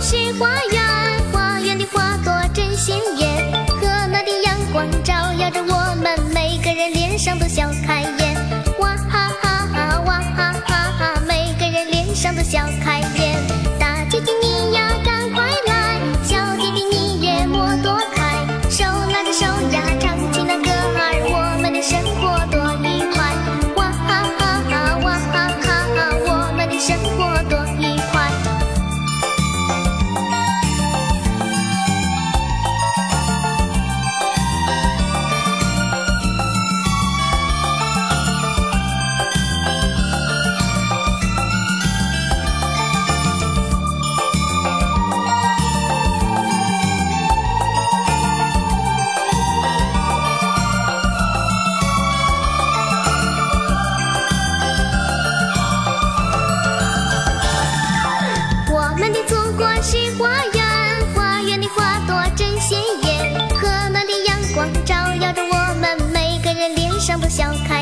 是花园花园的花朵真鲜艳和暖的阳光照耀着我们每个人脸上都笑开颜哇哈哈是花园花园的花朵真鲜艳。和暖的阳光照耀着我们每个人脸上都笑开。